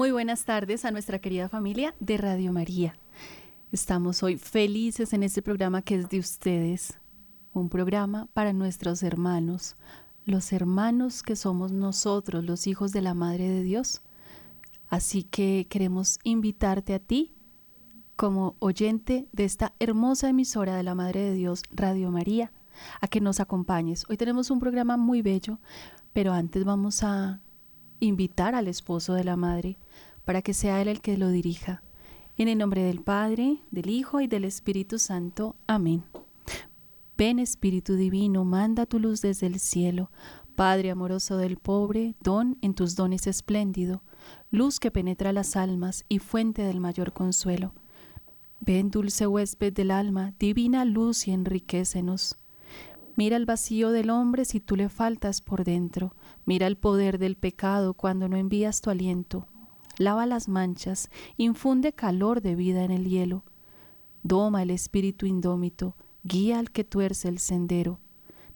Muy buenas tardes a nuestra querida familia de Radio María. Estamos hoy felices en este programa que es de ustedes, un programa para nuestros hermanos, los hermanos que somos nosotros, los hijos de la Madre de Dios. Así que queremos invitarte a ti como oyente de esta hermosa emisora de la Madre de Dios, Radio María, a que nos acompañes. Hoy tenemos un programa muy bello, pero antes vamos a invitar al esposo de la Madre para que sea él el que lo dirija. En el nombre del Padre, del Hijo y del Espíritu Santo. Amén. Ven Espíritu Divino, manda tu luz desde el cielo. Padre amoroso del pobre, don en tus dones espléndido, luz que penetra las almas y fuente del mayor consuelo. Ven, dulce huésped del alma, divina luz y enriquecenos. Mira el vacío del hombre si tú le faltas por dentro. Mira el poder del pecado cuando no envías tu aliento. Lava las manchas, infunde calor de vida en el hielo. Doma el espíritu indómito, guía al que tuerce el sendero.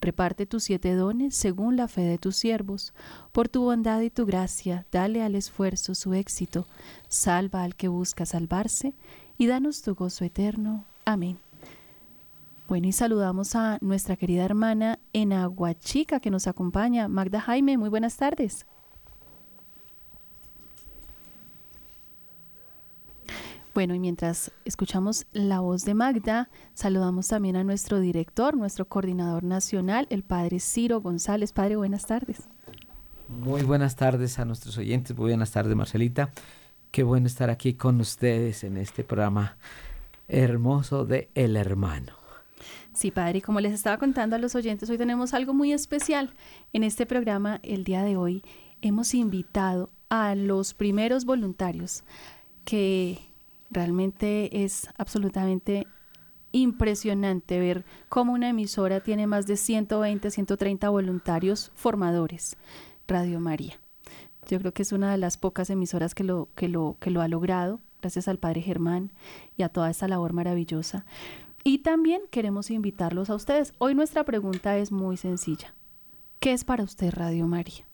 Reparte tus siete dones según la fe de tus siervos. Por tu bondad y tu gracia, dale al esfuerzo su éxito. Salva al que busca salvarse y danos tu gozo eterno. Amén. Bueno, y saludamos a nuestra querida hermana en Aguachica que nos acompaña, Magda Jaime. Muy buenas tardes. Bueno, y mientras escuchamos la voz de Magda, saludamos también a nuestro director, nuestro coordinador nacional, el padre Ciro González. Padre, buenas tardes. Muy buenas tardes a nuestros oyentes. Muy buenas tardes, Marcelita. Qué bueno estar aquí con ustedes en este programa hermoso de El Hermano. Sí, padre, como les estaba contando a los oyentes, hoy tenemos algo muy especial. En este programa, el día de hoy, hemos invitado a los primeros voluntarios que realmente es absolutamente impresionante ver cómo una emisora tiene más de 120, 130 voluntarios formadores. Radio María. Yo creo que es una de las pocas emisoras que lo, que lo, que lo ha logrado, gracias al Padre Germán y a toda esta labor maravillosa. Y también queremos invitarlos a ustedes. Hoy nuestra pregunta es muy sencilla. ¿Qué es para usted Radio María?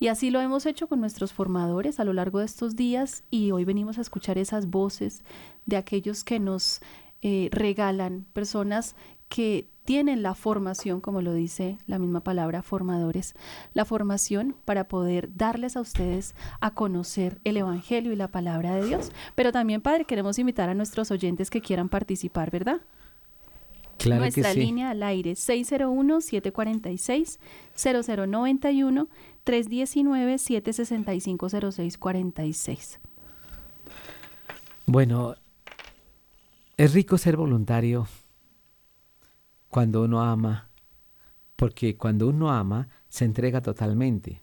Y así lo hemos hecho con nuestros formadores a lo largo de estos días y hoy venimos a escuchar esas voces de aquellos que nos eh, regalan, personas que tienen la formación, como lo dice la misma palabra, formadores, la formación para poder darles a ustedes a conocer el Evangelio y la palabra de Dios. Pero también, Padre, queremos invitar a nuestros oyentes que quieran participar, ¿verdad? Claro Nuestra que sí. línea al aire 601-746-0091, 319-765-0646. Bueno, es rico ser voluntario cuando uno ama, porque cuando uno ama se entrega totalmente.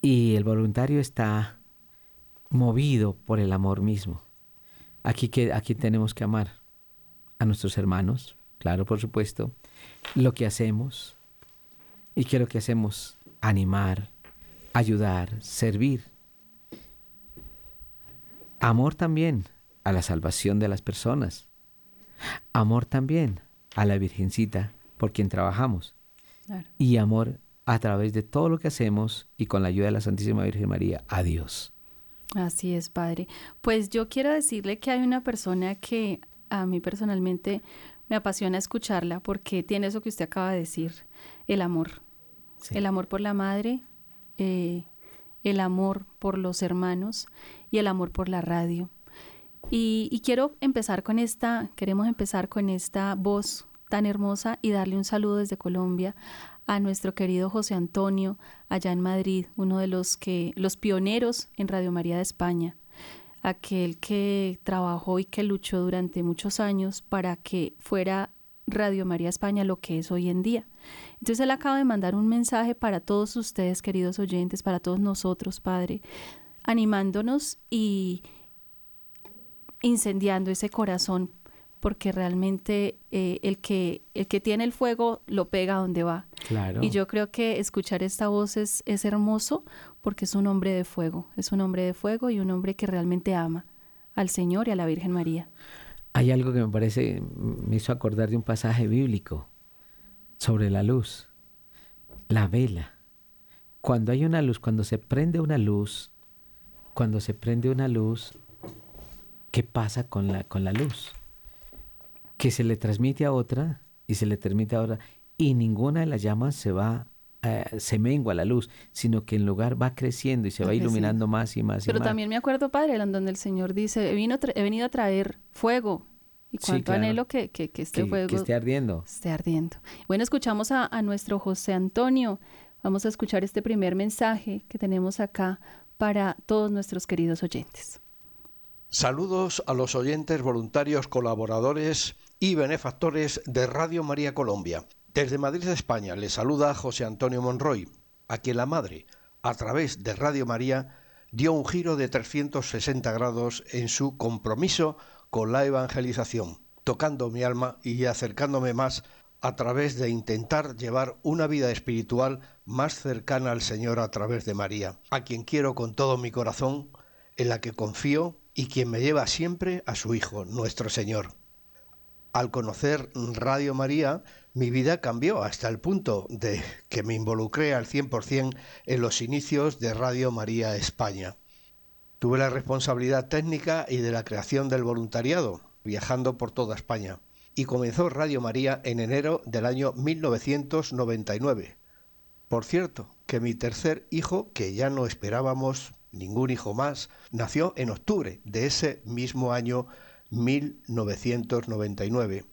Y el voluntario está movido por el amor mismo. Aquí, que, aquí tenemos que amar a nuestros hermanos, claro, por supuesto, lo que hacemos y que lo que hacemos, animar, ayudar, servir. Amor también a la salvación de las personas. Amor también a la Virgencita por quien trabajamos. Claro. Y amor a través de todo lo que hacemos y con la ayuda de la Santísima Virgen María a Dios. Así es, Padre. Pues yo quiero decirle que hay una persona que a mí personalmente me apasiona escucharla porque tiene eso que usted acaba de decir, el amor. Sí. El amor por la madre, eh, el amor por los hermanos y el amor por la radio. Y, quiero empezar con esta, queremos empezar con esta voz tan hermosa y darle un saludo desde Colombia a nuestro querido José Antonio allá en Madrid, uno de los que los pioneros en Radio María de España, aquel que trabajó y que luchó durante muchos años para que fuera Radio María España lo que es hoy en día. Entonces él acaba de mandar un mensaje para todos ustedes, queridos oyentes, para todos nosotros, Padre, animándonos y incendiando ese corazón, porque realmente eh, el, que, el que tiene el fuego lo pega donde va. Claro. Y yo creo que escuchar esta voz es, es hermoso porque es un hombre de fuego, es un hombre de fuego y un hombre que realmente ama al Señor y a la Virgen María. Hay algo que me parece, me hizo acordar de un pasaje bíblico sobre la luz, la vela. Cuando hay una luz, cuando se prende una luz, cuando se prende una luz, ¿qué pasa con la, con la luz? Que se le transmite a otra y se le transmite a otra y ninguna de las llamas se va eh, se mengua la luz, sino que en lugar va creciendo y se va, iluminando más y más. Pero y más. también me acuerdo, Padre, donde el Señor dice, he, vino he venido a traer fuego. Y cuánto anhelo que, que, este fuego que esté ardiendo. Esté ardiendo. Bueno, escuchamos a, a nuestro José Antonio. Vamos a escuchar este primer mensaje que tenemos acá para todos nuestros queridos oyentes. Saludos a los oyentes, voluntarios, colaboradores y benefactores de Radio María Colombia. Desde Madrid, España, le saluda José Antonio Monroy, a quien la Madre, a través de Radio María, dio un giro de 360 grados en su compromiso con la evangelización, tocando mi alma y acercándome más a través de intentar llevar una vida espiritual más cercana al Señor a través de María, a quien quiero con todo mi corazón, en la que confío y quien me lleva siempre a su Hijo, nuestro Señor. Al conocer Radio María, mi vida cambió hasta el punto de que me involucré al 100% en los inicios de Radio María España. Tuve la responsabilidad técnica y de la creación del voluntariado, viajando por toda España. Y comenzó Radio María en enero del año 1999. Por cierto, que mi tercer hijo, que ya no esperábamos ningún hijo más, nació en octubre de ese mismo año 1999.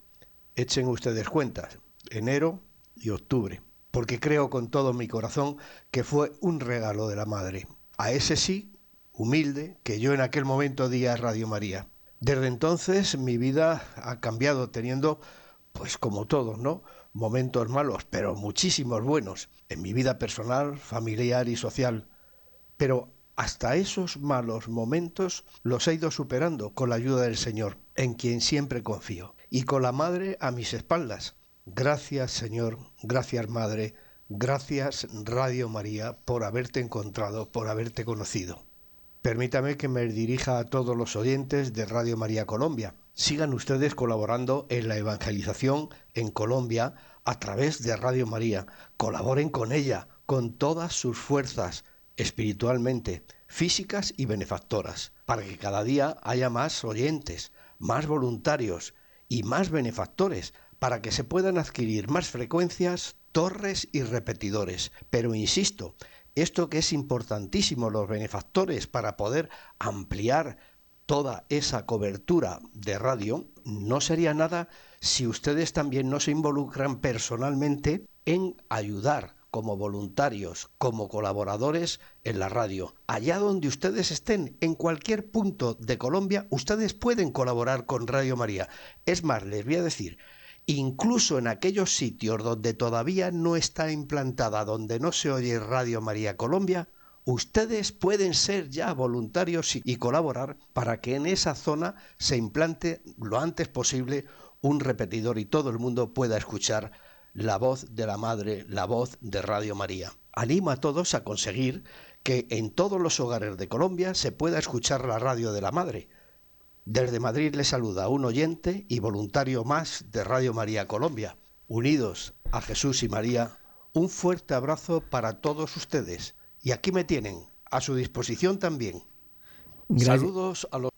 Echen ustedes cuentas, enero y octubre, porque creo con todo mi corazón que fue un regalo de la Madre. A ese sí, humilde, que yo en aquel momento di a Radio María. Desde entonces mi vida ha cambiado teniendo, pues como todos, ¿no? Momentos malos, pero muchísimos buenos, en mi vida personal, familiar y social. Pero hasta esos malos momentos los he ido superando con la ayuda del Señor, en quien siempre confío, y con la Madre a mis espaldas, Gracias Señor, gracias Madre, gracias Radio María por haberte encontrado, por haberte conocido. Permítame que me dirija a todos los oyentes de Radio María Colombia. Sigan ustedes colaborando en la evangelización en Colombia a través de Radio María. Colaboren con ella, con todas sus fuerzas, espiritualmente, físicas y benefactoras, para que cada día haya más oyentes, más voluntarios y más benefactores para que se puedan adquirir más frecuencias, torres y repetidores. Pero insisto, esto que es importantísimo, los benefactores, para poder ampliar toda esa cobertura de radio, no sería nada si ustedes también no se involucran personalmente en ayudar como voluntarios, como colaboradores en la radio. Allá donde ustedes estén, en cualquier punto de Colombia, ustedes pueden colaborar con Radio María. Es más, les voy a decir, incluso en aquellos sitios donde todavía no está implantada, donde no se oye Radio María Colombia, ustedes pueden ser ya voluntarios y, colaborar para que en esa zona se implante lo antes posible un repetidor y todo el mundo pueda escuchar la voz de la Madre, la voz de Radio María. Animo a todos a conseguir que en todos los hogares de Colombia se pueda escuchar la radio de la Madre desde Madrid le saluda un oyente y voluntario más de Radio María Colombia. Unidos a Jesús y María, un fuerte abrazo para todos ustedes. Y aquí me tienen, a su disposición también. Saludos a los...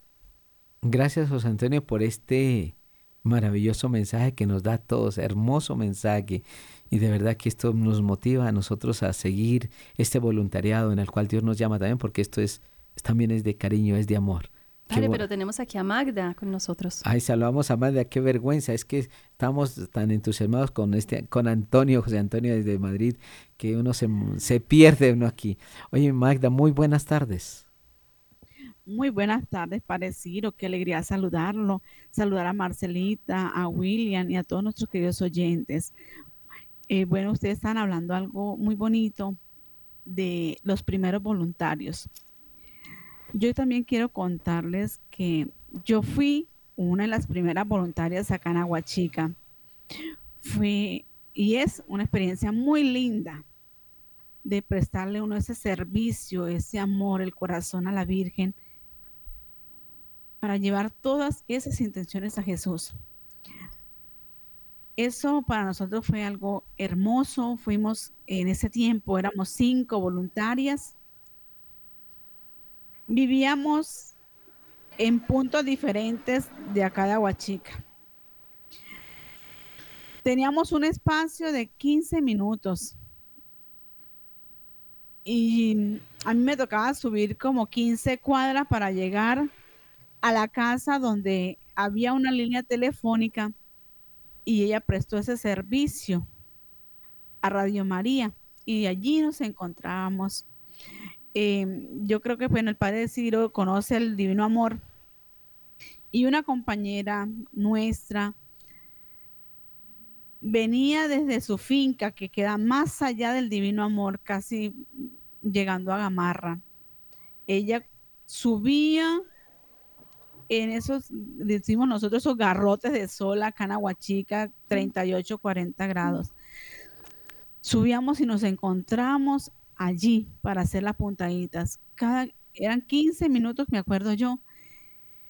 Gracias, José Antonio, por este maravilloso mensaje que nos da a todos, hermoso mensaje. Y de verdad que esto nos motiva a nosotros a seguir este voluntariado en el cual Dios nos llama también, porque esto es también es de cariño, es de amor. Vale, pero tenemos aquí a Magda con nosotros. Ay, saludamos a Magda, qué vergüenza, es que estamos tan entusiasmados con este, con Antonio, José Antonio desde Madrid, que uno se, se pierde uno aquí. Oye, Magda, muy buenas tardes. Muy buenas tardes, parecido, qué alegría saludarlo, saludar a Marcelita, a William y a todos nuestros queridos oyentes. Eh, bueno, ustedes están hablando algo muy bonito de los primeros voluntarios. Yo también quiero contarles que yo fui una de las primeras voluntarias acá en Aguachica. Fui, y es una experiencia muy linda de prestarle uno ese servicio, ese amor, el corazón a la Virgen, para llevar todas esas intenciones a Jesús. Eso para nosotros fue algo hermoso. Fuimos en ese tiempo, éramos cinco voluntarias vivíamos en puntos diferentes de acá de Aguachica. Teníamos un espacio de 15 minutos y a mí me tocaba subir como 15 cuadras para llegar a la casa donde había una línea telefónica y ella prestó ese servicio a Radio María y allí nos encontrábamos. Em, yo creo que bueno, el padre Ciro conoce el divino amor y una compañera nuestra venía desde su finca que queda más allá del divino amor, casi llegando a Gamarra. Ella subía en esos, decimos nosotros, esos garrotes de sol acá en Aguachica, 38, 40 grados. Subíamos y nos encontramos allí para hacer las puntaditas. Cada, eran 15 minutos, me acuerdo yo,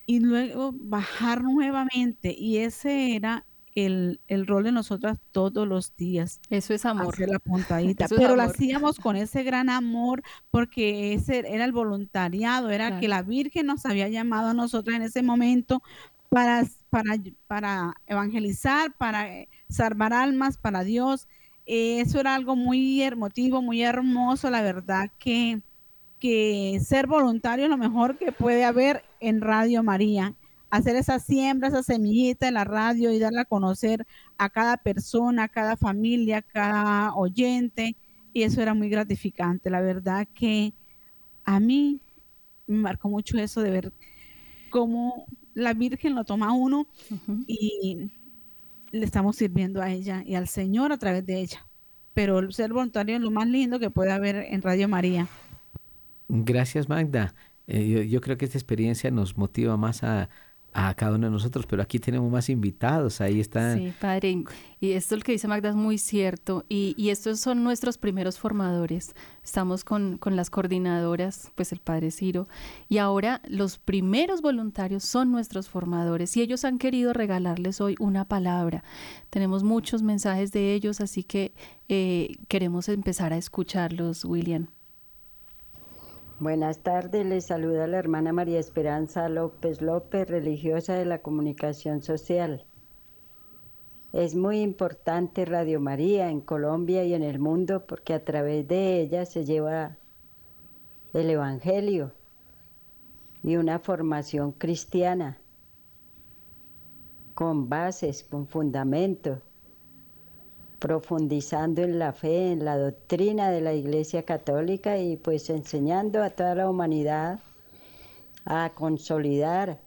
y luego bajar nuevamente. Y ese era el, rol de nosotras todos los días. Eso es amor. Hacer la puntadita. Pero lo hacíamos con ese gran amor porque ese era el voluntariado, era que la Virgen nos había llamado a nosotras en ese momento para, para, para evangelizar, para eh, salvar almas para Dios. Eh, eso era algo muy emotivo, muy hermoso, la verdad que, que ser voluntario es lo mejor que puede haber en Radio María hacer esa siembra, esa semillita en la radio y darla a conocer a cada persona, a cada familia, a cada oyente. Y eso era muy gratificante. La verdad que a mí me marcó mucho eso de ver cómo la Virgen lo toma a uno y le estamos sirviendo a ella y al Señor a través de ella. Pero ser voluntario es lo más lindo que puede haber en Radio María. Gracias, Magda. Eh, yo, creo que esta experiencia nos motiva más a, a cada uno de nosotros, pero aquí tenemos más invitados, ahí están. Sí, padre, y esto lo que dice Magda es muy cierto, y, y estos son nuestros primeros formadores. Estamos con, con, las coordinadoras, pues el padre Ciro, y ahora los primeros voluntarios son nuestros formadores, y ellos han querido regalarles hoy una palabra. Tenemos muchos mensajes de ellos, así que eh, queremos empezar a escucharlos, William. Buenas tardes, les saluda la hermana María Esperanza López López, religiosa de la comunicación social. Es muy importante Radio María en Colombia y en el mundo porque a través de ella se lleva el Evangelio y una formación cristiana con bases, con fundamento profundizando en la fe, en la doctrina de la Iglesia Católica y pues enseñando a toda la humanidad a consolidar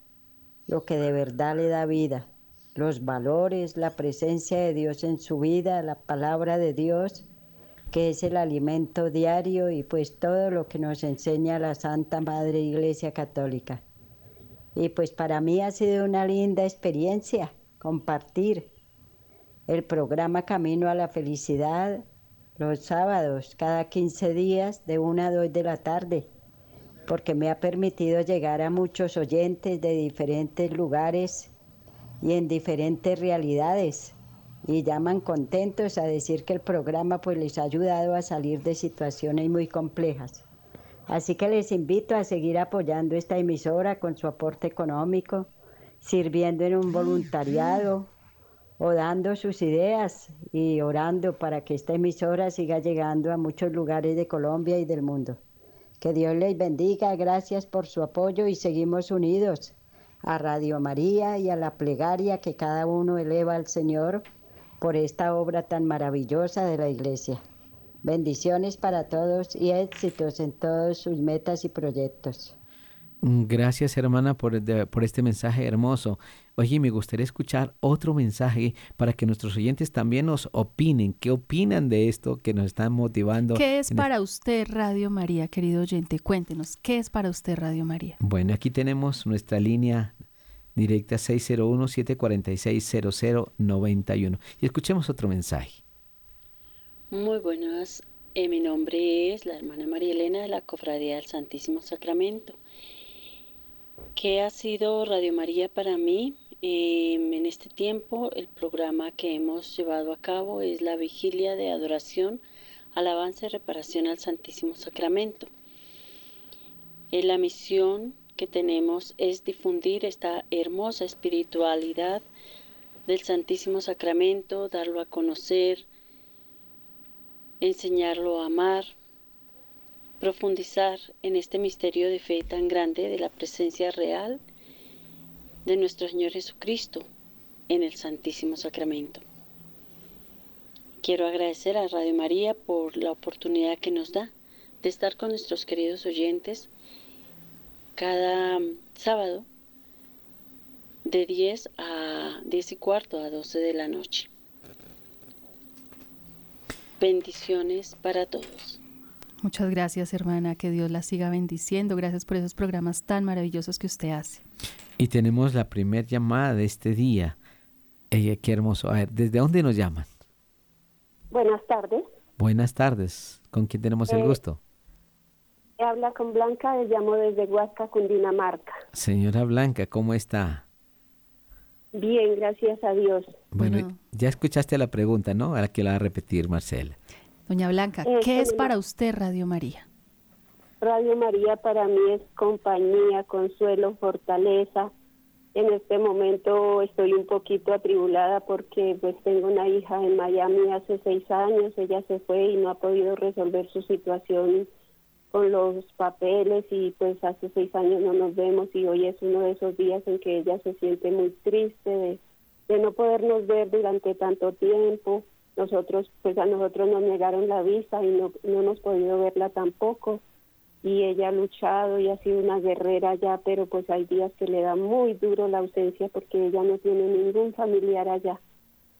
lo que de verdad le da vida, los valores, la presencia de Dios en su vida, la palabra de Dios, que es el alimento diario y pues todo lo que nos enseña la Santa Madre Iglesia Católica. Y pues para mí ha sido una linda experiencia compartir el programa Camino a la Felicidad los sábados, cada 15 días, de 1 a 2 de la tarde, porque me ha permitido llegar a muchos oyentes de diferentes lugares y en diferentes realidades y llaman contentos a decir que el programa pues les ha ayudado a salir de situaciones muy complejas. Así que les invito a seguir apoyando esta emisora con su aporte económico, sirviendo en un voluntariado o dando sus ideas y orando para que esta emisora siga llegando a muchos lugares de Colombia y del mundo. Que Dios les bendiga, gracias por su apoyo y seguimos unidos a Radio María y a la plegaria que cada uno eleva al Señor por esta obra tan maravillosa de la Iglesia. Bendiciones para todos y éxitos en todos sus metas y proyectos. Gracias hermana por, por, este mensaje hermoso. Oye, me gustaría escuchar otro mensaje para que nuestros oyentes también nos opinen. ¿Qué opinan de esto que nos están motivando? ¿Qué es para usted Radio María, querido oyente? Cuéntenos, ¿qué es para usted Radio María? Bueno, aquí tenemos nuestra línea directa 601-746-0091. Y escuchemos otro mensaje. Muy buenas, eh, mi nombre es la hermana María Elena de la Cofradía del Santísimo Sacramento. ¿Qué ha sido Radio María para mí? Em, en este tiempo el programa que hemos llevado a cabo es la vigilia de adoración, alabanza y reparación al Santísimo Sacramento. Eh, la misión que tenemos es difundir esta hermosa espiritualidad del Santísimo Sacramento, darlo a conocer, enseñarlo a amar, profundizar en este misterio de fe tan grande de la presencia real de nuestro Señor Jesucristo en el Santísimo Sacramento. Quiero agradecer a Radio María por la oportunidad que nos da de estar con nuestros queridos oyentes cada sábado de 10 a 10 y cuarto a 12 de la noche. Bendiciones para todos. Muchas gracias, hermana. Que Dios la siga bendiciendo. Gracias por esos programas tan maravillosos que usted hace. Y tenemos la primera llamada de este día. Eh, qué hermoso. A ver, ¿desde dónde nos llaman? Buenas tardes. Buenas tardes. ¿Con quién tenemos el Eh, gusto? Habla con Blanca, le llamo desde Huasca, Cundinamarca. Señora Blanca, ¿cómo está? Bien, gracias a Dios. Bueno, Bueno. ya escuchaste la pregunta, ¿no? Ahora que la va a repetir, Marcela. Doña Blanca, ¿qué es para usted Radio María? Radio María para mí es compañía, consuelo, fortaleza. En este momento estoy un poquito atribulada porque pues tengo una hija en Miami hace seis años, ella se fue y no ha podido resolver su situación con los papeles y pues hace seis años no nos vemos y hoy es uno de esos días en que ella se siente muy triste de, de no podernos ver durante tanto tiempo. Nosotros, pues a nosotros nos negaron la visa y no, no hemos podido verla tampoco y ella ha luchado y ha sido una guerrera ya, pero pues hay días que le da muy duro la ausencia porque ella no tiene ningún familiar allá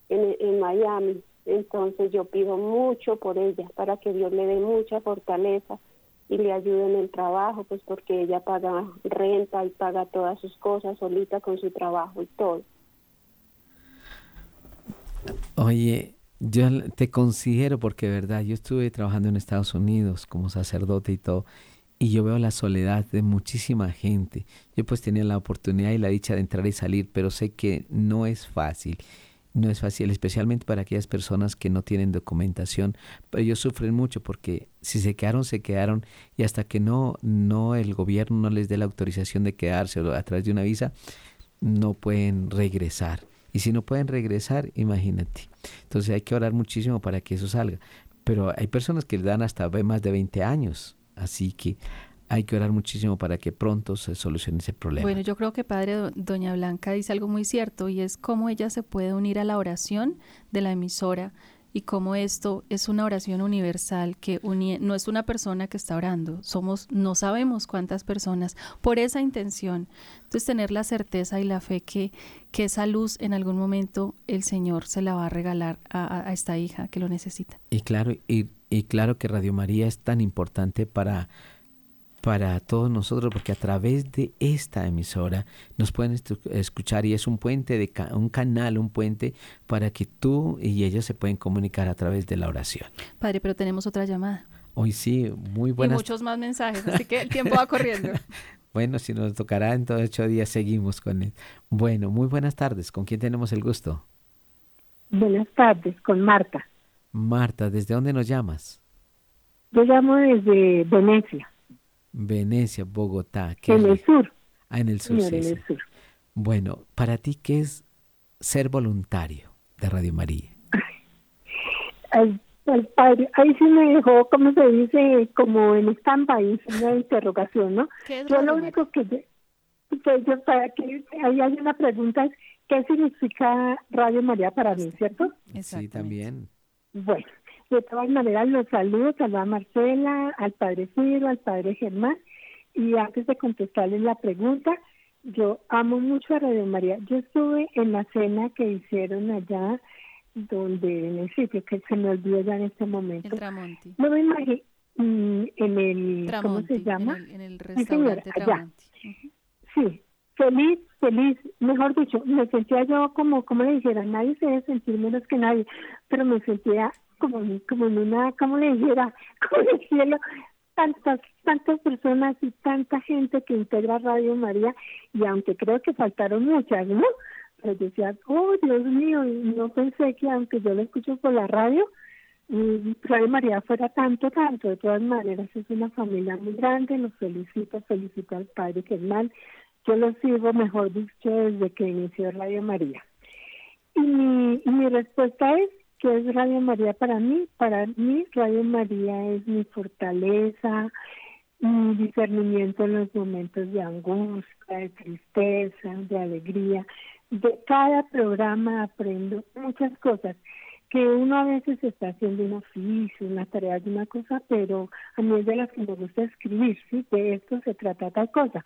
en, en Miami. Entonces yo pido mucho por ella para que Dios le dé mucha fortaleza y le ayude en el trabajo, pues porque ella paga renta y paga todas sus cosas solita con su trabajo y todo. Oye, yo te considero porque, verdad, yo estuve trabajando en Estados Unidos como sacerdote y todo, y yo veo la soledad de muchísima gente. Yo pues tenía la oportunidad y la dicha de entrar y salir, pero sé que no es fácil. No es fácil, especialmente para aquellas personas que no tienen documentación, pero ellos sufren mucho porque si se quedaron, se quedaron y hasta que no, no el gobierno no les dé la autorización de quedarse a través de una visa, no pueden regresar. Y si no pueden regresar, imagínate. Entonces hay que orar muchísimo para que eso salga. Pero hay personas que le dan hasta más de 20 años. Así que hay que orar muchísimo para que pronto se solucione ese problema. Bueno, yo creo que padre Do- Doña Blanca dice algo muy cierto y es cómo ella se puede unir a la oración de la emisora y cómo esto es una oración universal que unie- no es una persona que está orando, somos no sabemos cuántas personas por esa intención. Entonces tener la certeza y la fe que, que esa luz en algún momento el Señor se la va a regalar a, a- esta hija que lo necesita. Y claro, y, y claro que Radio María es tan importante para, para todos nosotros porque a través de esta emisora nos pueden escuchar y es un puente, de ca- un canal, un puente para que tú y ellos se pueden comunicar a través de la oración. Padre, pero tenemos otra llamada Hoy sí, muy y buenas. muchos más mensajes, así que el tiempo va corriendo. Bueno, si nos tocará en todos ocho días seguimos con él. Bueno, muy buenas tardes. ¿Con quién tenemos el gusto? Buenas tardes, con Marta. Marta, ¿desde dónde nos llamas? Yo llamo desde Venecia, Venecia, Bogotá. qué en el sur, Ah, en el sur, sí, en sí. el sur. Bueno, para ti, ¿qué es ser voluntario de Radio María? Padre, ahí sí me dejó, como se dice, como en stand-by, una interrogación, ¿no? ¿Qué es Yo lo único que, yo- que yo, para que ahí hay una pregunta es, ¿qué significa Radio María para mí, cierto? Sí, también. Bueno, de todas maneras los saludo, saludo a Marcela, al padre Ciro, al padre Germán, y antes de contestarles la pregunta, yo amo mucho a Radio María. Yo estuve en la cena que hicieron allá, donde en el sitio que se me olvidó ya en este momento. Tramonti. No me imagino, mm, en el, ¿cómo Tramonti, se llama? En el, en el Sí, señora, restaurante allá. Sí, feliz, feliz, mejor dicho, me sentía yo como, como le dijera, nadie se debe sentir menos que nadie, pero me sentía como, como en una, como le dijera, como en el cielo, tantas, tantas personas y tanta gente que integra Radio María, y aunque creo que faltaron muchas, ¿no? Pero decía, oh Dios mío, y no pensé que aunque yo lo escucho por la radio, Radio María fuera tanto, tanto. De todas maneras, es una familia muy grande. Los felicito, felicito al Padre Germán. Yo lo sigo, mejor dicho, desde que inició Radio María. Y mi, y mi respuesta es que es Radio María para mí. Para mí, Radio María es mi fortaleza, mi discernimiento en los momentos de angustia, de tristeza, de alegría. De cada programa aprendo muchas cosas que uno a veces está haciendo un oficio, una tarea de una cosa, pero a mí es de las que me gusta escribir, ¿sí? De esto se trata tal cosa.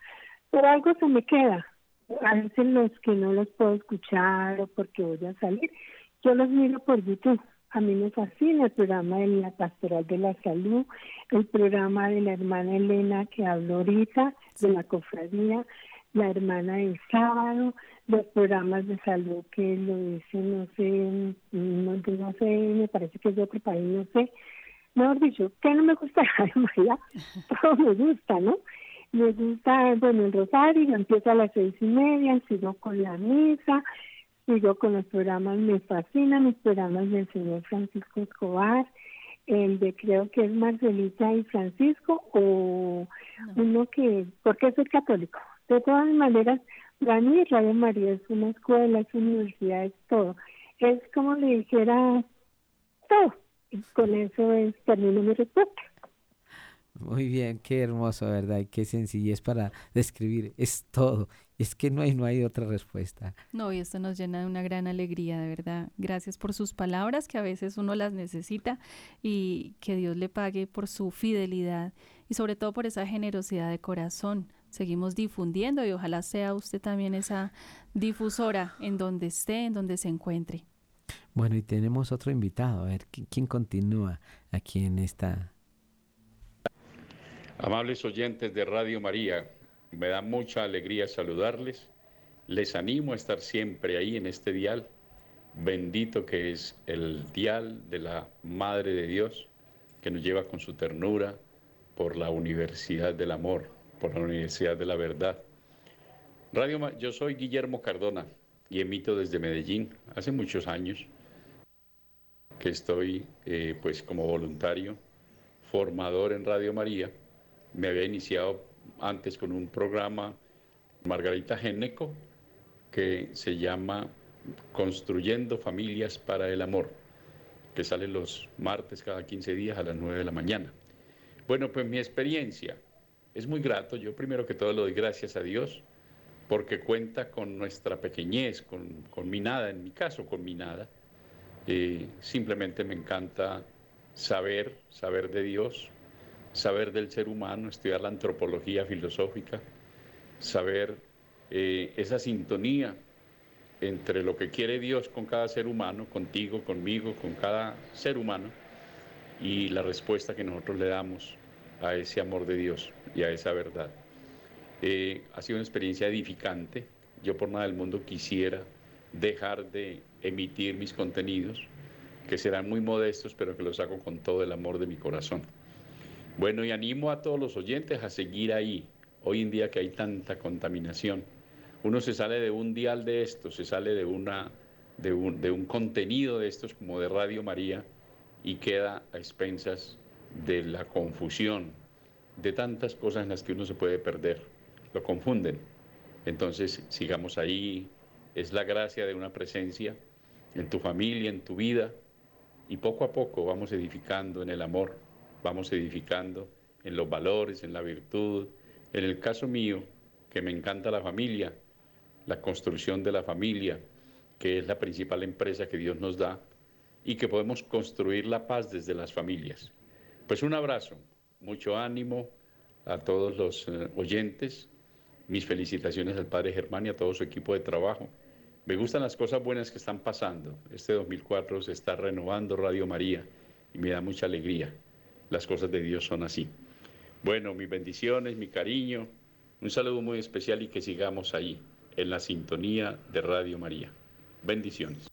Pero algo se me queda. A veces los que no los puedo escuchar o porque voy a salir, yo los miro por YouTube. A mí me fascina el programa de la Pastoral de la Salud, el programa de la hermana Elena que habló ahorita, de la cofradía, la hermana del sábado, los programas de salud que lo dicen, no sé, no, sé, me parece que es de otro país, no sé. Mejor dicho, ¿qué no me gusta María? Todo me gusta, ¿no? Me gusta, bueno, el rosario, empieza a las seis y media, sigo con la misa, sigo con los programas, me fascinan los programas del señor Francisco Escobar, el de creo que es Marcelita y Francisco, o uno que, porque soy católico. De todas maneras, para mí Radio María es una escuela, es una universidad, es todo. Es como le dijera todo. Y con eso es, termino mi respuesta. Muy bien, qué hermoso, ¿verdad? Y qué sencillez para describir. Es todo. Es que no hay, no hay otra respuesta. No, y esto nos llena de una gran alegría, de verdad. Gracias por sus palabras, que a veces uno las necesita, y que Dios le pague por su fidelidad y sobre todo por esa generosidad de corazón seguimos difundiendo y ojalá sea usted también esa difusora en donde esté, en donde se encuentre. Bueno, y tenemos otro invitado, a ver, ¿quién continúa aquí en esta? Amables oyentes de Radio María, me da mucha alegría saludarles. Les animo a estar siempre ahí en este dial, bendito que es el dial de la Madre de Dios, que nos lleva con su ternura por la Universidad del Amor, por la Universidad de la Verdad. Radio, yo soy Guillermo Cardona y emito desde Medellín hace muchos años que estoy eh, pues como voluntario, formador en Radio María. Me había iniciado antes con un programa Margarita Geneco que se llama Construyendo Familias para el Amor, que sale los martes cada 15 días a las 9 de la mañana. Bueno, pues mi experiencia es muy grato. Yo primero que todo le doy gracias a Dios porque cuenta con nuestra pequeñez, con, mi nada, en mi caso con mi nada. Eh, simplemente me encanta saber, saber de Dios, saber del ser humano, estudiar la antropología filosófica, saber eh, esa sintonía entre lo que quiere Dios con cada ser humano, contigo, conmigo, con cada ser humano, y la respuesta que nosotros le damos a ese amor de Dios y a esa verdad. Eh, ha sido una experiencia edificante. Yo por nada del mundo quisiera dejar de emitir mis contenidos, que serán muy modestos, pero que los hago con todo el amor de mi corazón. Bueno, y animo a todos los oyentes a seguir ahí. Hoy en día que hay tanta contaminación, uno se sale de un dial de esto, se sale de, una, de, un, de un contenido de estos como de Radio María y queda a expensas de la confusión, de tantas cosas en las que uno se puede perder. Lo confunden. Entonces, sigamos ahí. Es la gracia de una presencia en tu familia, en tu vida. Y poco a poco vamos edificando en el amor, vamos edificando en los valores, en la virtud. En el caso mío, que me encanta la familia, la construcción de la familia, que es la principal empresa que Dios nos da y que podemos construir la paz desde las familias. Pues un abrazo, mucho ánimo a todos los eh, oyentes, mis felicitaciones al padre Germán y a todo su equipo de trabajo. Me gustan las cosas buenas que están pasando. Este 2004 se está renovando Radio María y me da mucha alegría. Las cosas de Dios son así. Bueno, mis bendiciones, mi cariño, un saludo muy especial y que sigamos ahí, en la sintonía de Radio María. Bendiciones.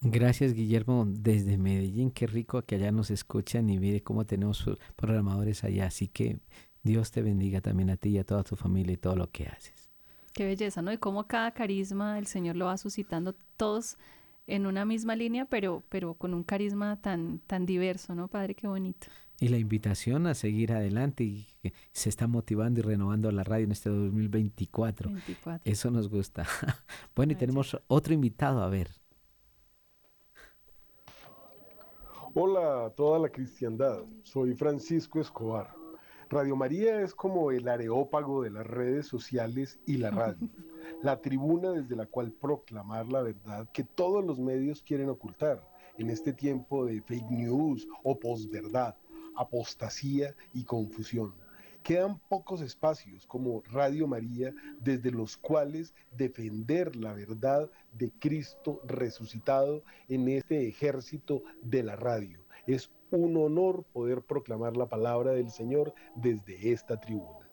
Gracias Guillermo desde Medellín, qué rico que allá nos escuchan y mire cómo tenemos programadores allá, así que Dios te bendiga también a ti y a toda tu familia y todo lo que haces. Qué belleza, ¿no? Y cómo cada carisma el Señor lo va suscitando, todos en una misma línea, pero, pero con un carisma tan, tan diverso, ¿no, padre? Qué bonito. Y la invitación a seguir adelante y que se está motivando y renovando la radio en este 2024. 24. Eso nos gusta. bueno, y tenemos otro invitado, a ver. Hola a toda la cristiandad, soy Francisco Escobar. Radio María es como el areópago de las redes sociales y la radio, la tribuna desde la cual proclamar la verdad que todos los medios quieren ocultar en este tiempo de fake news o posverdad, apostasía y confusión. Quedan pocos espacios como Radio María desde los cuales defender la verdad de Cristo resucitado en este ejército de la radio. Es un honor poder proclamar la palabra del Señor desde esta tribuna.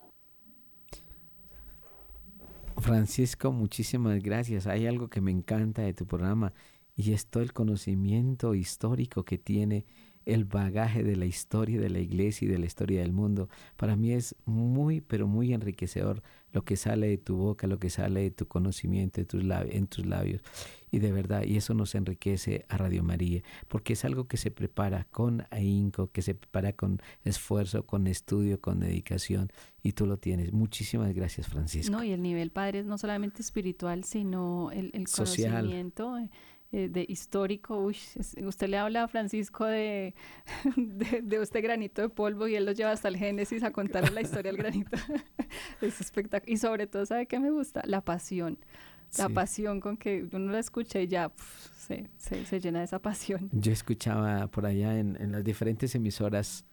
Francisco, muchísimas gracias. Hay algo que me encanta de tu programa y es todo el conocimiento histórico que tiene el bagaje de la historia de la iglesia y de la historia del mundo. Para mí es muy, pero muy enriquecedor lo que sale de tu boca, lo que sale de tu conocimiento de tus en tus labios. Y de verdad, y eso nos enriquece a Radio María, porque es algo que se prepara con ahínco, que se prepara con esfuerzo, con estudio, con dedicación, y tú lo tienes. Muchísimas gracias, Francisco. No, y el nivel, padre, es no solamente espiritual, sino el, el conocimiento. Eh, de histórico. Uy, usted le habla a Francisco de, de, este granito de polvo y él lo lleva hasta el Génesis a contarle la historia del granito. es espectacular. Y sobre todo, ¿sabe qué me gusta? La pasión. La pasión con que uno la escucha y ya se, se, llena de esa pasión. Yo escuchaba por allá en, en las diferentes emisoras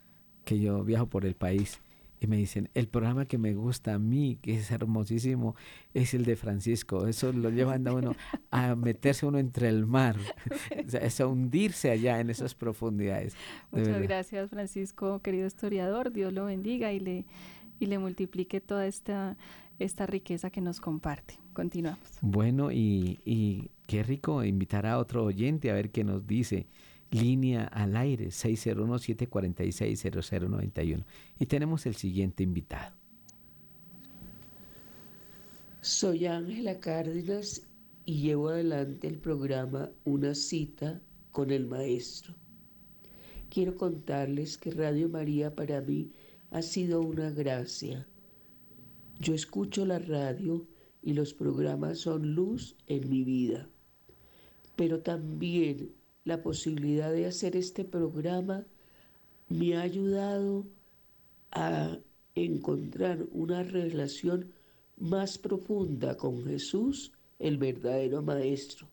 que yo viajo por el país y me dicen, el programa que me gusta a mí, que es hermosísimo, es el de Francisco. Eso lo llevan a uno a meterse uno entre el mar, es a hundirse allá en esas profundidades. Muchas gracias, Francisco, querido historiador. Dios lo bendiga y le, y le multiplique toda esta, esta riqueza que nos comparte. Continuamos. Bueno, y, y qué rico invitar a otro oyente a ver qué nos dice línea al aire 601-746-0091. Y tenemos el siguiente invitado. Soy Ángela Cárdenas y llevo adelante el programa Una cita con el maestro. Quiero contarles que Radio María para mí ha sido una gracia. Yo escucho la radio y los programas son luz en mi vida, pero también la posibilidad de hacer este programa me ha ayudado a encontrar una relación más profunda con Jesús, el verdadero Maestro.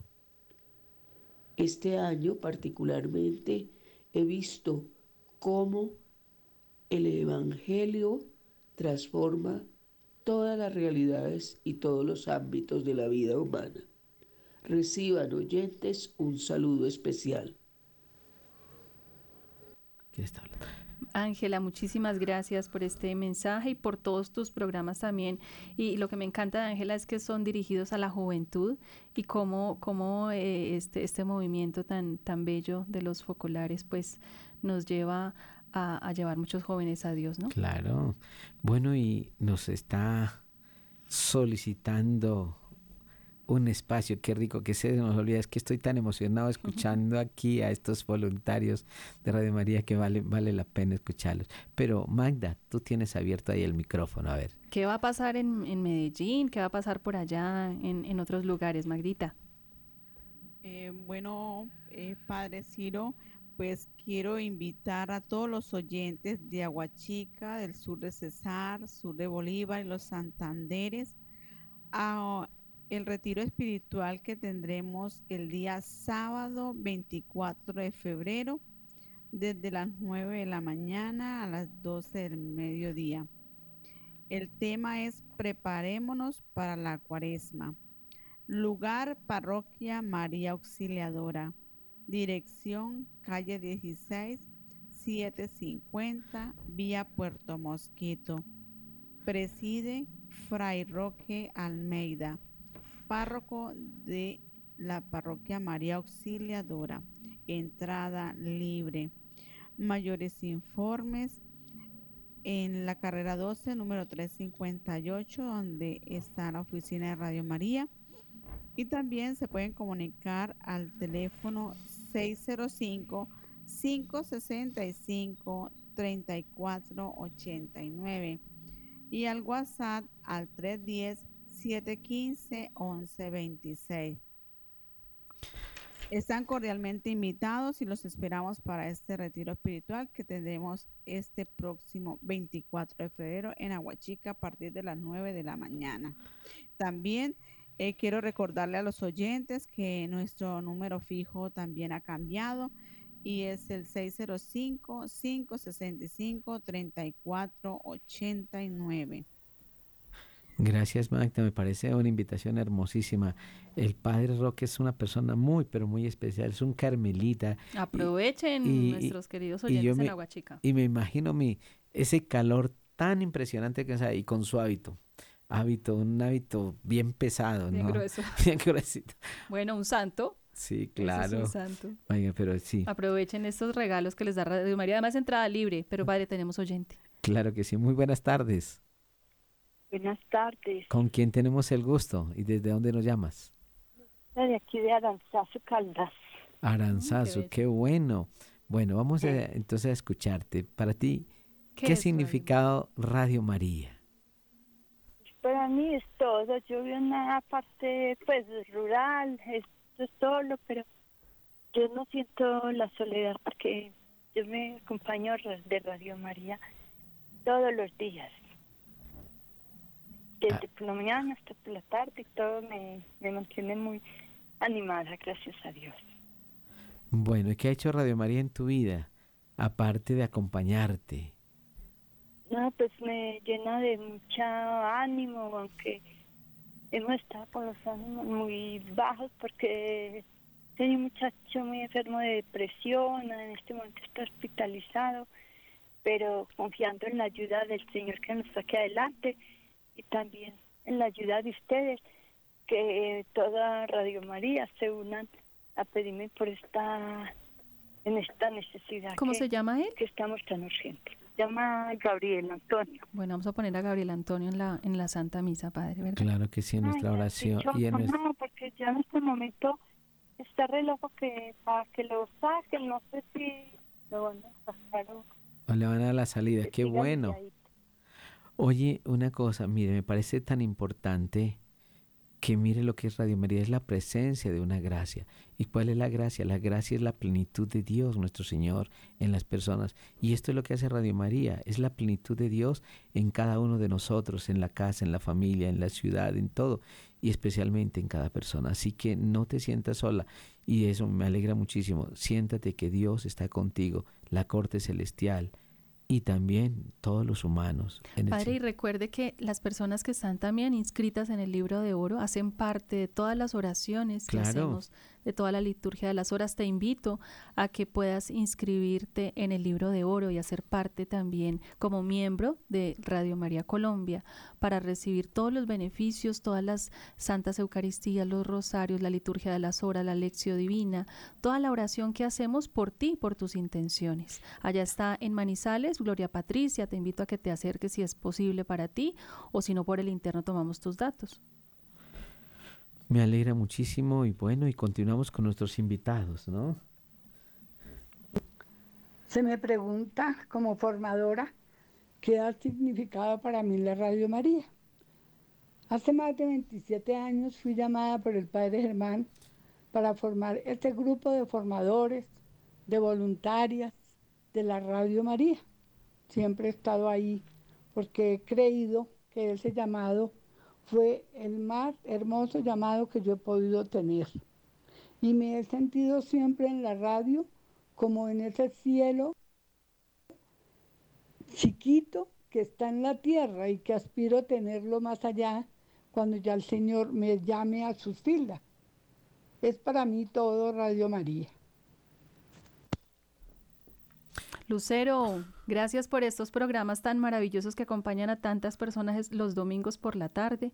Este año particularmente he visto cómo el Evangelio transforma todas las realidades y todos los ámbitos de la vida humana reciban oyentes un saludo especial. Ángela, muchísimas gracias por este mensaje y por todos tus programas también. Y lo que me encanta de Ángela es que son dirigidos a la juventud y cómo, cómo eh, este, este movimiento tan, tan bello de los focolares pues nos lleva a, a llevar muchos jóvenes a Dios, ¿no? Claro. Bueno, y nos está solicitando un espacio, qué rico que se nos olvida, es que estoy tan emocionado escuchando aquí a estos voluntarios de Radio María que vale, vale la pena escucharlos. Pero Magda, tú tienes abierto ahí el micrófono, a ver. ¿Qué va a pasar en, en Medellín? ¿Qué va a pasar por allá en, en otros lugares, Magdita? Eh, bueno, eh, Padre Ciro, pues quiero invitar a todos los oyentes de Aguachica, del sur de Cesar, sur de Bolívar y los Santanderes a el retiro espiritual que tendremos el día sábado 24 de febrero desde las 9 de la mañana a las 12 del mediodía. El tema es Preparémonos para la cuaresma. Lugar Parroquia María Auxiliadora. Dirección calle 16 750 vía Puerto Mosquito. Preside Fray Roque Almeida párroco de la parroquia María Auxiliadora. Entrada libre. Mayores informes en la carrera 12, número 358, donde está la oficina de Radio María. Y también se pueden comunicar al teléfono 605 565 3489 y al WhatsApp al 310 715 1126. Están cordialmente invitados y los esperamos para este retiro espiritual que tendremos este próximo 24 de febrero en Aguachica a partir de las 9 de la mañana. También eh, quiero recordarle a los oyentes que nuestro número fijo también ha cambiado y es el 605-565-3489. Gracias, Magda. Me parece una invitación hermosísima. El Padre Roque es una persona muy, pero muy especial. Es un carmelita. Aprovechen nuestros queridos oyentes en Aguachica. Y me imagino mi, ese calor tan impresionante que es ahí con su hábito. Hábito, un hábito bien pesado, bien Grueso. bien gruesito. Bueno, un santo. Sí, claro. Es un santo. pero sí. Aprovechen estos regalos que les da Radio María. Además, entrada libre, pero padre, tenemos oyente. Claro que sí. Muy buenas tardes. Buenas tardes. ¿Con quién tenemos el gusto y desde dónde nos llamas? De aquí de Aranzazu, Caldas. Aranzazu, qué, bueno. Bueno, vamos entonces a escucharte. Para ti, ¿qué, significado Radio María? Para mí es todo. Yo vivo en una parte pues rural, estoy solo, pero yo no siento la soledad porque yo me acompaño de Radio María todos los días desde por la mañana hasta por la tarde y todo me, me mantiene muy animada, gracias a Dios. Bueno, ¿y qué ha hecho Radio María en tu vida, aparte de acompañarte? No, pues me llena de mucho ánimo, aunque hemos estado con los ánimos muy bajos porque tenía un muchacho muy enfermo de depresión, en este momento está hospitalizado, pero confiando en la ayuda del Señor que nos saque adelante y también en la ayuda de ustedes, que toda Radio María se unan a pedirme por esta en esta necesidad. ¿Cómo se llama él? Que estamos tan urgentes. Llama Gabriel Antonio. Bueno, vamos a poner a Gabriel Antonio en la en la Santa Misa, Padre, ¿verdad? Claro que sí, en nuestra oración. y en No, porque ya en este momento está re que para que lo saquen, no sé si lo van a sacar o... le van a dar la salida, qué bueno. Oye, una cosa, mire, me parece tan importante que mire lo que es Radio María, es la presencia de una gracia. ¿Y cuál es la gracia? La gracia es la plenitud de Dios, nuestro Señor, en las personas. Y esto es lo que hace Radio María, es la plenitud de Dios en cada uno de nosotros, en la casa, en la familia, en la ciudad, en todo, y especialmente en cada persona. Así que no te sientas sola, y eso me alegra muchísimo. Siéntate que Dios está contigo, la corte celestial, y también todos los humanos. Padre, y recuerde que las personas que están también inscritas en el libro de oro hacen parte de todas las oraciones que hacemos de toda la liturgia de las horas, te invito a que puedas inscribirte en el libro de oro y hacer parte también como miembro de Radio María Colombia para recibir todos los beneficios, todas las santas Eucaristías, los rosarios, la liturgia de las horas, la lección divina, toda la oración que hacemos por ti por tus intenciones. Allá está en Manizales, Gloria Patricia, te invito a que te acerques si es posible para ti o si no por el interno tomamos tus datos. Me alegra muchísimo y bueno, y continuamos con nuestros invitados, ¿no? Se me pregunta como formadora qué ha significado para mí la Radio María. Hace más de 27 años fui llamada por el padre Germán para formar este grupo de formadores, de voluntarias de la Radio María. Siempre he estado ahí porque he creído que ese llamado fue el más hermoso llamado que yo he podido tener. Y me he sentido siempre en la radio como en ese cielo chiquito que está en la tierra y que aspiro tenerlo más allá cuando ya el Señor me llame a sus filas. Es para mí todo Radio María. Lucero, gracias por estos programas tan maravillosos que acompañan a tantas personas los domingos por la tarde.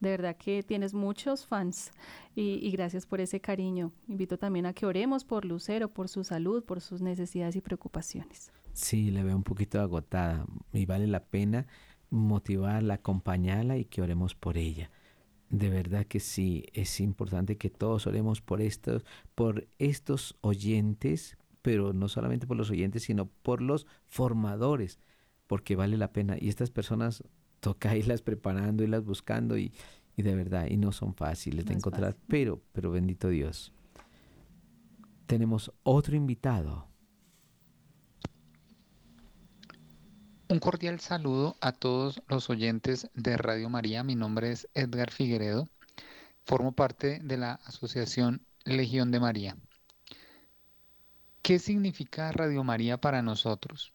De verdad que tienes muchos fans y, gracias por ese cariño. Invito también a que oremos por Lucero, por su salud, por sus necesidades y preocupaciones. Sí, le veo un poquito agotada y vale la pena motivarla, acompañarla y que oremos por ella. de verdad que sí, es importante que todos oremos por estos, por estos oyentes, pero no solamente por los oyentes, sino por los formadores, porque vale la pena. Y estas personas toca irlas preparando, irlas buscando y, y de verdad, y no son fáciles de encontrar, pero, pero bendito Dios. Tenemos otro invitado. Un cordial saludo a todos los oyentes de Radio María. Mi nombre es Edgar Figueredo. Formo parte de la Asociación Legión de María. ¿Qué significa Radio María para nosotros?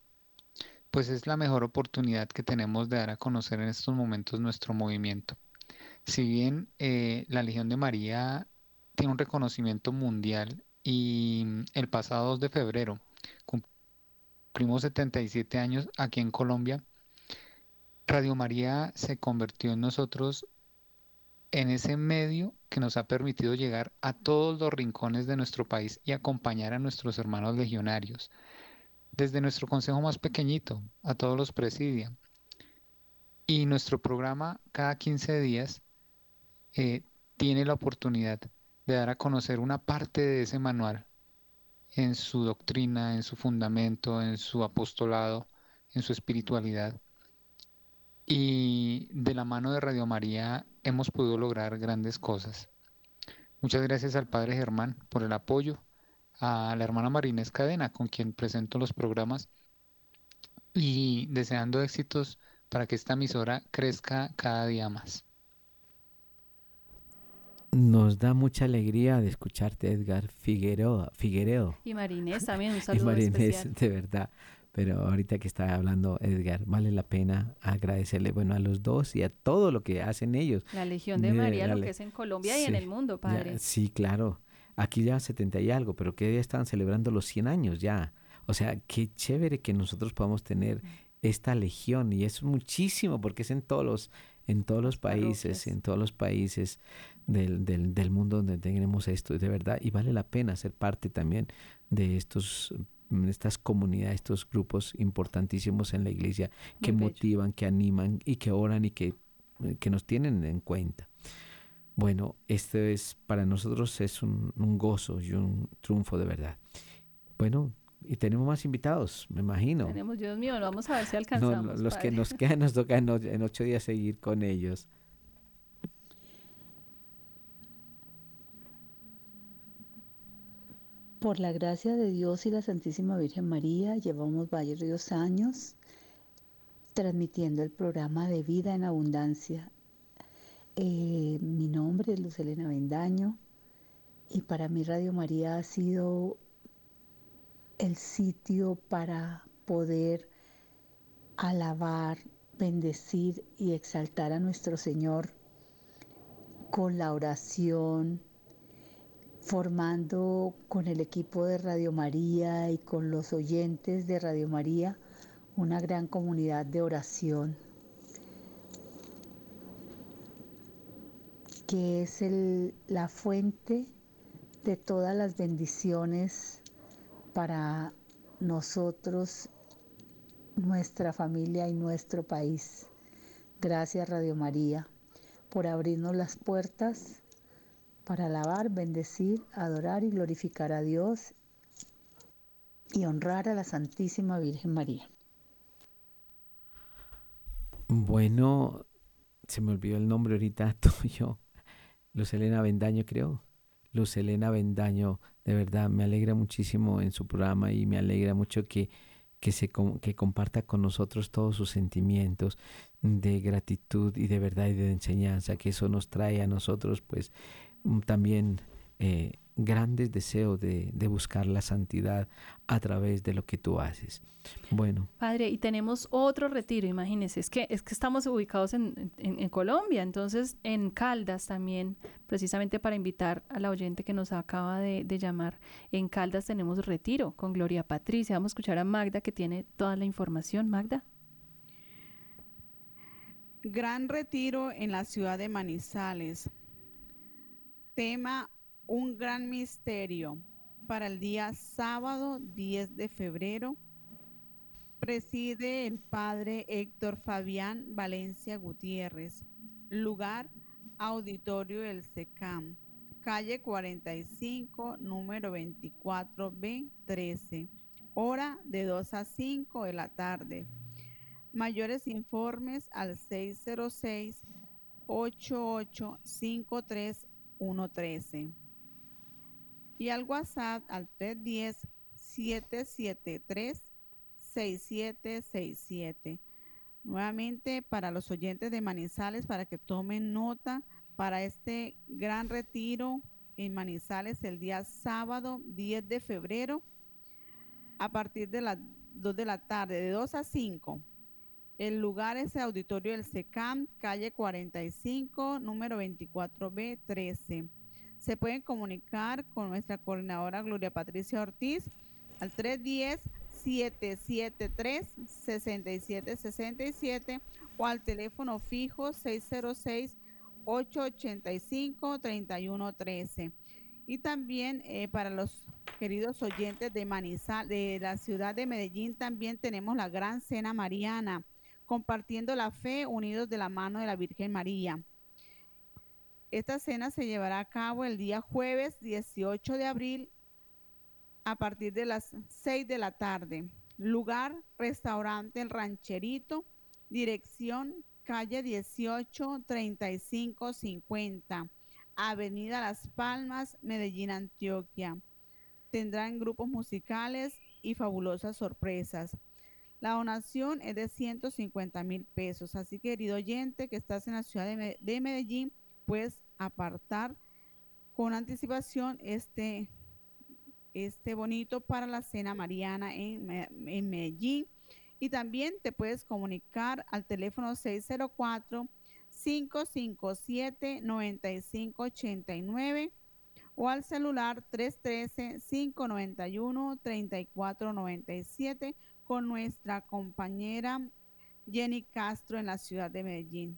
Pues es la mejor oportunidad que tenemos de dar a conocer en estos momentos nuestro movimiento. Si bien eh, la Legión de María tiene un reconocimiento mundial y el pasado 2 de febrero cumplimos 77 años aquí en Colombia, Radio María se convirtió en nosotros en ese medio que nos ha permitido llegar a todos los rincones de nuestro país y acompañar a nuestros hermanos legionarios, desde nuestro consejo más pequeñito a todos los presidia. Y nuestro programa cada 15 días eh, tiene la oportunidad de dar a conocer una parte de ese manual en su doctrina, en su fundamento, en su apostolado, en su espiritualidad. Y de la mano de Radio María hemos podido lograr grandes cosas. Muchas gracias al Padre Germán por el apoyo, a la hermana Marina Escadena, con quien presento los programas, y deseando éxitos para que esta emisora crezca cada día más. Nos da mucha alegría de escucharte, Edgar Figueroa, Figuereo. Y Marinés también, un saludo Y Marinés, especial. de verdad. Pero ahorita que está hablando Edgar, vale la pena agradecerle, bueno, a los dos y a todo lo que hacen ellos. La Legión de María, lo que es en Colombia y en el mundo, ya, padre. sí, claro. Aquí ya 70 y algo, pero que ya están celebrando los 100 años ya. O sea, qué chévere que nosotros podamos tener esta legión y es muchísimo porque es en todos los en todos los países, en todos los países del, del, del mundo donde tenemos esto, de verdad, y vale la pena ser parte también de estos estas comunidades, estos grupos importantísimos en la iglesia que motivan, que animan y que oran y que, que nos tienen en cuenta. Bueno, esto es para nosotros es un, un gozo y un triunfo de verdad. Bueno, y tenemos más invitados, me imagino. Tenemos, Dios mío, vamos a ver si No, alcanzamos. los que nos quedan nos toca en ocho días seguir con ellos. Por la gracia de Dios y la Santísima Virgen María, llevamos varios años transmitiendo el programa de Vida en Abundancia. Eh, mi nombre es Luz Elena Bendaño y para mí Radio María ha sido el sitio para poder alabar, bendecir y exaltar a nuestro Señor con la oración, formando con el equipo de Radio María y con los oyentes de Radio María una gran comunidad de oración, que es el- la fuente de todas las bendiciones para nosotros, nuestra familia y nuestro país. Gracias Radio María por abrirnos las puertas para alabar, bendecir, adorar y glorificar a Dios y honrar a la Santísima Virgen María. Bueno, se me olvidó el nombre ahorita tuyo. Luz Elena Bendaño, creo. Luz Elena Bendaño, de verdad, me alegra muchísimo en su programa y me alegra mucho que, que, se, que comparta con nosotros todos sus sentimientos de gratitud y de verdad y de enseñanza, que eso nos trae a nosotros, pues, también eh, grandes deseos de, de buscar la santidad a través de lo que tú haces. Bueno, Padre, y tenemos otro retiro, imagínense, es que, es que estamos ubicados en, en- en Colombia, entonces en Caldas también, precisamente para invitar a la oyente que nos acaba de, de llamar, en Caldas tenemos retiro con Gloria Patricia. Vamos a escuchar a Magda que tiene toda la información. Magda. Gran retiro en la ciudad de Manizales. Tema Un gran misterio para el día sábado 10 de febrero. Preside el padre Héctor Fabián Valencia Gutiérrez. Lugar Auditorio del SECAM, calle 45, número 24B13, hora de 2 a 5 de la tarde. Mayores informes al 606 113 y al WhatsApp al 310 773 6767. Nuevamente para los oyentes de Manizales para que tomen nota para este gran retiro en Manizales el día sábado 10 de febrero a partir de las 2 de la tarde, de 2 a 5. El lugar es el auditorio del SECAM, calle 45, número 24B 13. Se pueden comunicar con nuestra coordinadora Gloria Patricia Ortiz al 310-773-6767 o al teléfono fijo 606-885-3113. Y también eh, para los queridos oyentes de Manizal, de la ciudad de Medellín, también tenemos la Gran Cena Mariana, compartiendo la fe, unidos de la mano de la Virgen María. Esta cena se llevará a cabo el día jueves 18 de abril a partir de las 6 de la tarde. Lugar, restaurante El Rancherito, dirección calle 18 35 50, Avenida Las Palmas, Medellín, Antioquia. Tendrán grupos musicales y fabulosas sorpresas. La donación es de 150 mil pesos. Así que, querido oyente que estás en la ciudad de Medellín, puedes apartar con anticipación este, este bonito para la cena mariana en, en Medellín. Y también te puedes comunicar al teléfono 604 557 9589 o al celular 313-591-3497 con nuestra compañera Jenny Castro en la ciudad de Medellín.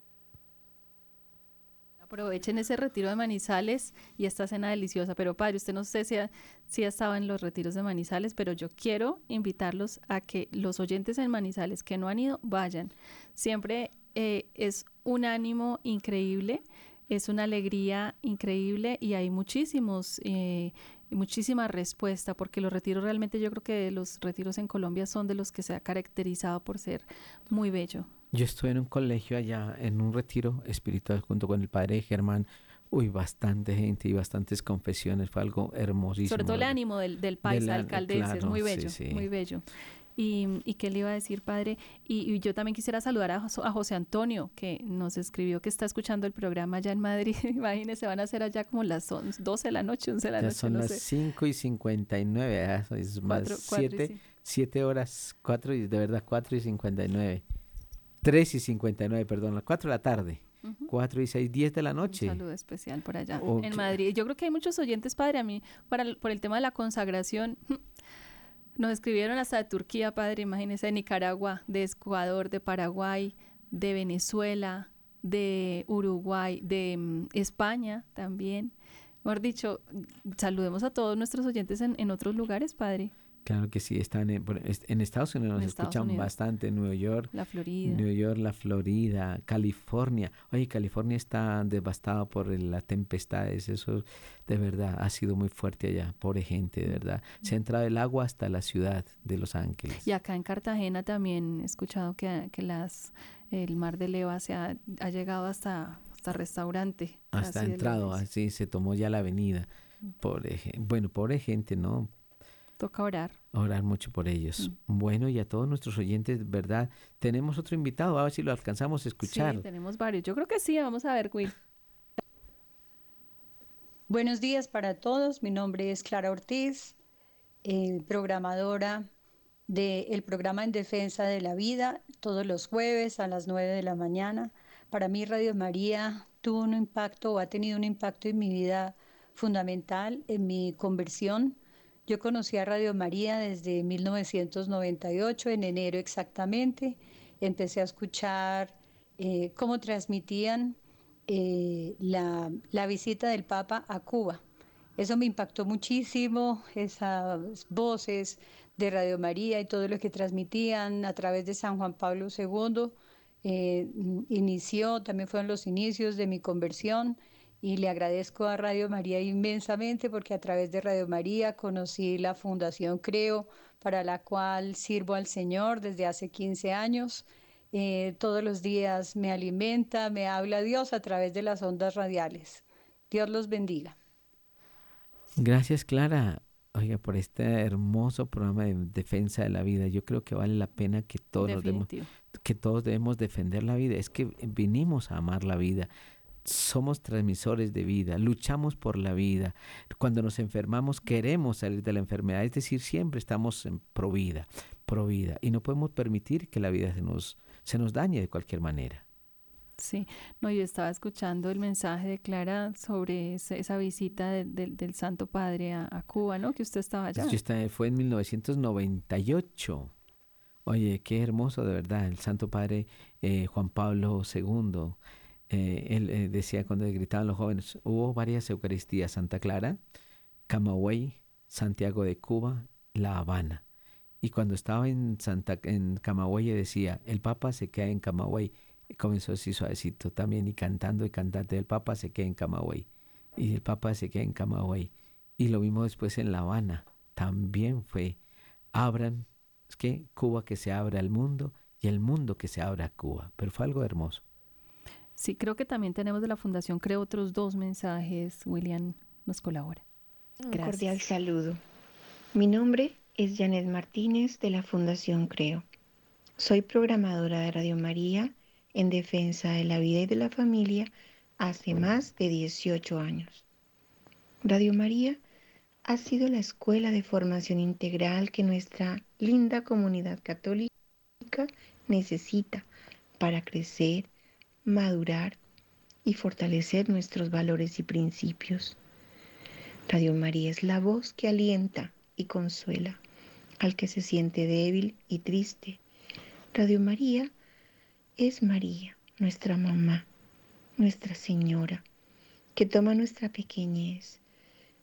Aprovechen ese retiro de Manizales y esta cena deliciosa. Pero padre, usted no sé si ha, si estado en los retiros de Manizales, pero yo quiero invitarlos a que los oyentes en Manizales que no han ido, vayan. Siempre eh, es un ánimo increíble, es una alegría increíble y hay muchísimos... Eh, muchísima respuesta, porque los retiros realmente yo creo que los retiros en Colombia son de los que se ha caracterizado por ser muy bello. Yo estuve en un colegio allá, en un retiro espiritual junto con el padre Germán. Uy, bastante gente y bastantes confesiones, fue algo hermosísimo. Sobre todo el ánimo del, del país, alcalde, es muy bello, muy bello. Y, y, qué le iba a decir, padre. Y, yo también quisiera saludar a, a, José Antonio, que nos escribió que está escuchando el programa allá en Madrid. Imagínense, van a ser allá como las 12 de la noche, 11 de la noche. Son las 5 y 59, ¿eh? es más 7 horas, 4 y de verdad 4 y 59. 3 y 59, perdón, las 4 de la tarde. 4 y 6, 10 de la noche. Un saludo especial por allá en Madrid. Yo creo que hay muchos oyentes, padre, a mí, para, por el tema de la consagración. Nos escribieron hasta de Turquía, padre, imagínese, de Nicaragua, de Ecuador, de Paraguay, de Venezuela, de Uruguay, de mm, España también. Mejor dicho, saludemos a todos nuestros oyentes en, en otros lugares, padre. Claro que sí, están en, en Estados Unidos nos escuchan bastante, Nueva York, la Florida, New York, la Florida, California. Oye, California está devastado por las tempestades, eso de verdad ha sido muy fuerte allá, pobre gente, de verdad. Se ha entrado el agua hasta la ciudad de Los Ángeles. Y acá en Cartagena también he escuchado que, que las el mar de Leva se ha, ha llegado hasta hasta restaurante. Hasta entrado, así se tomó ya la avenida. Pobre, bueno, pobre gente, ¿no? Toca orar. Orar mucho por ellos. Mm. Bueno, y a todos nuestros oyentes, ¿verdad? Tenemos otro invitado, a ver si lo alcanzamos a escuchar. Sí, tenemos varios. Yo creo que sí, vamos a ver, Will. Buenos días para todos. Mi nombre es Clara Ortiz, eh, programadora del programa en defensa de la vida, todos los jueves a las 9 de la mañana. Para mí Radio María tuvo un impacto o ha tenido un impacto en mi vida fundamental, en mi conversión yo conocí a Radio María desde 1998, en enero exactamente. Empecé a escuchar eh, cómo transmitían eh, la, visita del Papa a Cuba. Eso me impactó muchísimo, esas voces de Radio María y todo lo que transmitían a través de San Juan Pablo II. eh, inició, también fueron los inicios de mi conversión y le agradezco a Radio María inmensamente porque a través de Radio María conocí la Fundación Creo, para la cual sirvo al Señor desde hace 15 años. Eh, todos los días me alimenta, me habla Dios a través de las ondas radiales. Dios los bendiga. Gracias, Clara. Oiga, por este hermoso programa de defensa de la vida. Yo creo que vale la pena que todos, debemos, que todos debemos defender la vida. Es que vinimos a amar la vida. Somos transmisores de vida, luchamos por la vida. Cuando nos enfermamos queremos salir de la enfermedad, es decir, siempre estamos en pro vida, pro vida. Y no podemos permitir que la vida se nos, se nos dañe de cualquier manera. Sí, no, yo estaba escuchando el mensaje de Clara sobre esa, visita del Santo Padre a, Cuba, ¿no? Que usted estaba allá. fue en 1998. Oye, qué hermoso de verdad. El Santo Padre eh, Juan Pablo II, eh, él eh, decía cuando gritaban los jóvenes, hubo varias Eucaristías, Santa Clara, Camagüey, Santiago de Cuba, La Habana. Y cuando estaba en Santa en Camagüey decía, el Papa se queda en Camagüey comenzó así suavecito también y cantando y cantando. El Papa se queda en Camagüey y el Papa se queda en Camagüey. Y lo vimos después en La Habana. También fue, abran, es que Cuba que se abra al mundo y el mundo que se abra a Cuba. Pero fue algo hermoso. Sí, creo que también tenemos de la Fundación, creo, otros dos mensajes. William nos colabora. Un cordial saludo. Mi nombre es Janet Martínez de la Fundación Creo. Soy programadora de Radio María en defensa de la vida y de la familia hace más de 18 años. Radio María ha sido la escuela de formación integral que nuestra linda comunidad católica necesita para crecer, madurar y fortalecer nuestros valores y principios. Radio María es la voz que alienta y consuela al que se siente débil y triste. Radio María es María, nuestra mamá, nuestra Señora, que toma nuestra pequeñez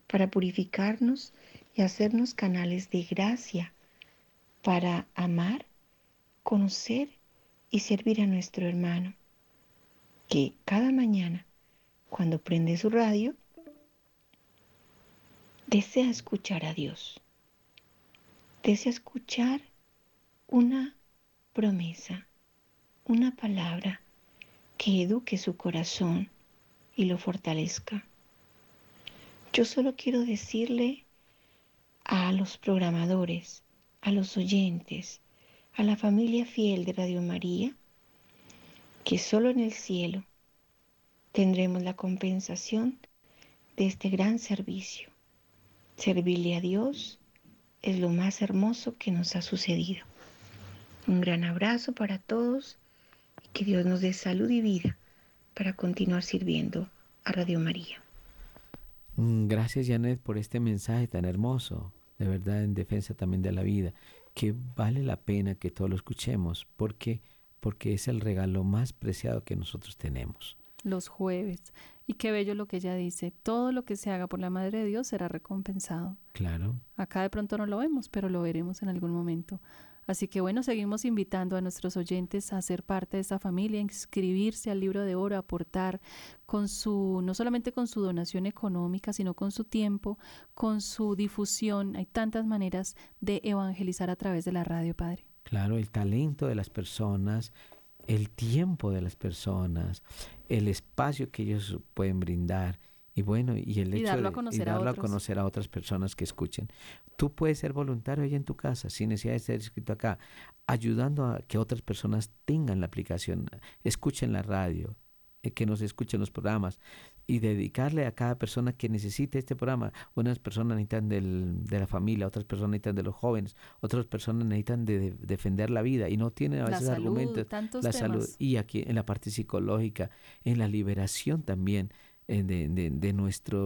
para purificarnos y hacernos canales de gracia para amar, conocer y servir a nuestro hermano, que cada mañana, cuando prende su radio, desea escuchar a Dios, desea escuchar una promesa una palabra que eduque su corazón y lo fortalezca. Yo solo quiero decirle a los programadores, a los oyentes, a la familia fiel de Radio María, que solo en el cielo tendremos la compensación de este gran servicio. Servirle a Dios es lo más hermoso que nos ha sucedido. Un gran abrazo para todos que Dios nos dé salud y vida para continuar sirviendo a Radio María. Mm, gracias Janet por este mensaje tan hermoso, de verdad en defensa también de la vida, que vale la pena que todos lo escuchemos, porque porque es el regalo más preciado que nosotros tenemos. Los jueves. Y qué bello lo que ella dice, todo lo que se haga por la Madre de Dios será recompensado. Claro. Acá de pronto no lo vemos, pero lo veremos en algún momento. Así que bueno, seguimos invitando a nuestros oyentes a ser parte de esta familia, a inscribirse al libro de oro, a aportar con su, no solamente con su donación económica, sino con su tiempo, con su difusión. Hay tantas maneras de evangelizar a través de la radio, Padre. Claro, el talento de las personas, el tiempo de las personas, el espacio que ellos pueden brindar y bueno, y el hecho de darlo a conocer a otras personas que escuchen. Tú puedes ser voluntario ahí en tu casa, sin necesidad de ser escrito acá, ayudando a que otras personas tengan la aplicación, escuchen la radio, eh, que nos escuchen los programas y dedicarle a cada persona que necesite este programa. Unas personas necesitan del, de la familia, otras personas necesitan de los jóvenes, otras personas necesitan de, defender la vida y no tienen a veces argumentos. La salud y aquí en la parte psicológica, en la liberación también eh, de, de, de nuestra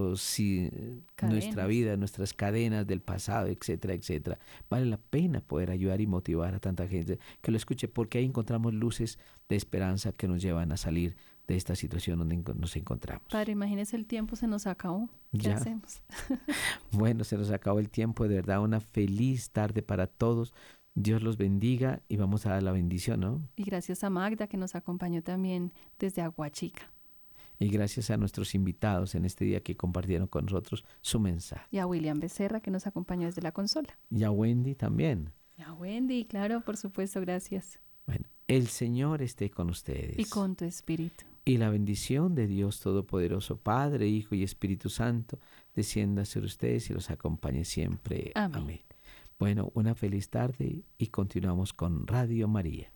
vida, nuestras cadenas del pasado, etcétera, etcétera. Vale la pena poder ayudar y motivar a tanta gente que lo escuche, porque ahí encontramos luces de esperanza que nos llevan a salir de esta situación donde nos encontramos. Padre, imagínese el tiempo se nos acabó. ¿Qué hacemos? bueno, se nos acabó el tiempo. De verdad, una feliz tarde para todos. Dios los bendiga y vamos a dar la bendición, ¿no? Y gracias a Magda que nos acompañó también desde Aguachica. Y gracias a nuestros invitados en este día que compartieron con nosotros su mensaje. Y a William Becerra que nos acompañó desde la consola. Y a Wendy también. Y a Wendy, claro, por supuesto, gracias. Bueno, el Señor esté con ustedes. Y con tu espíritu. Y la bendición de Dios Todopoderoso, Padre, Hijo y Espíritu Santo, descienda sobre ustedes y los acompañe siempre. Amén. Bueno, una feliz tarde y continuamos con Radio María.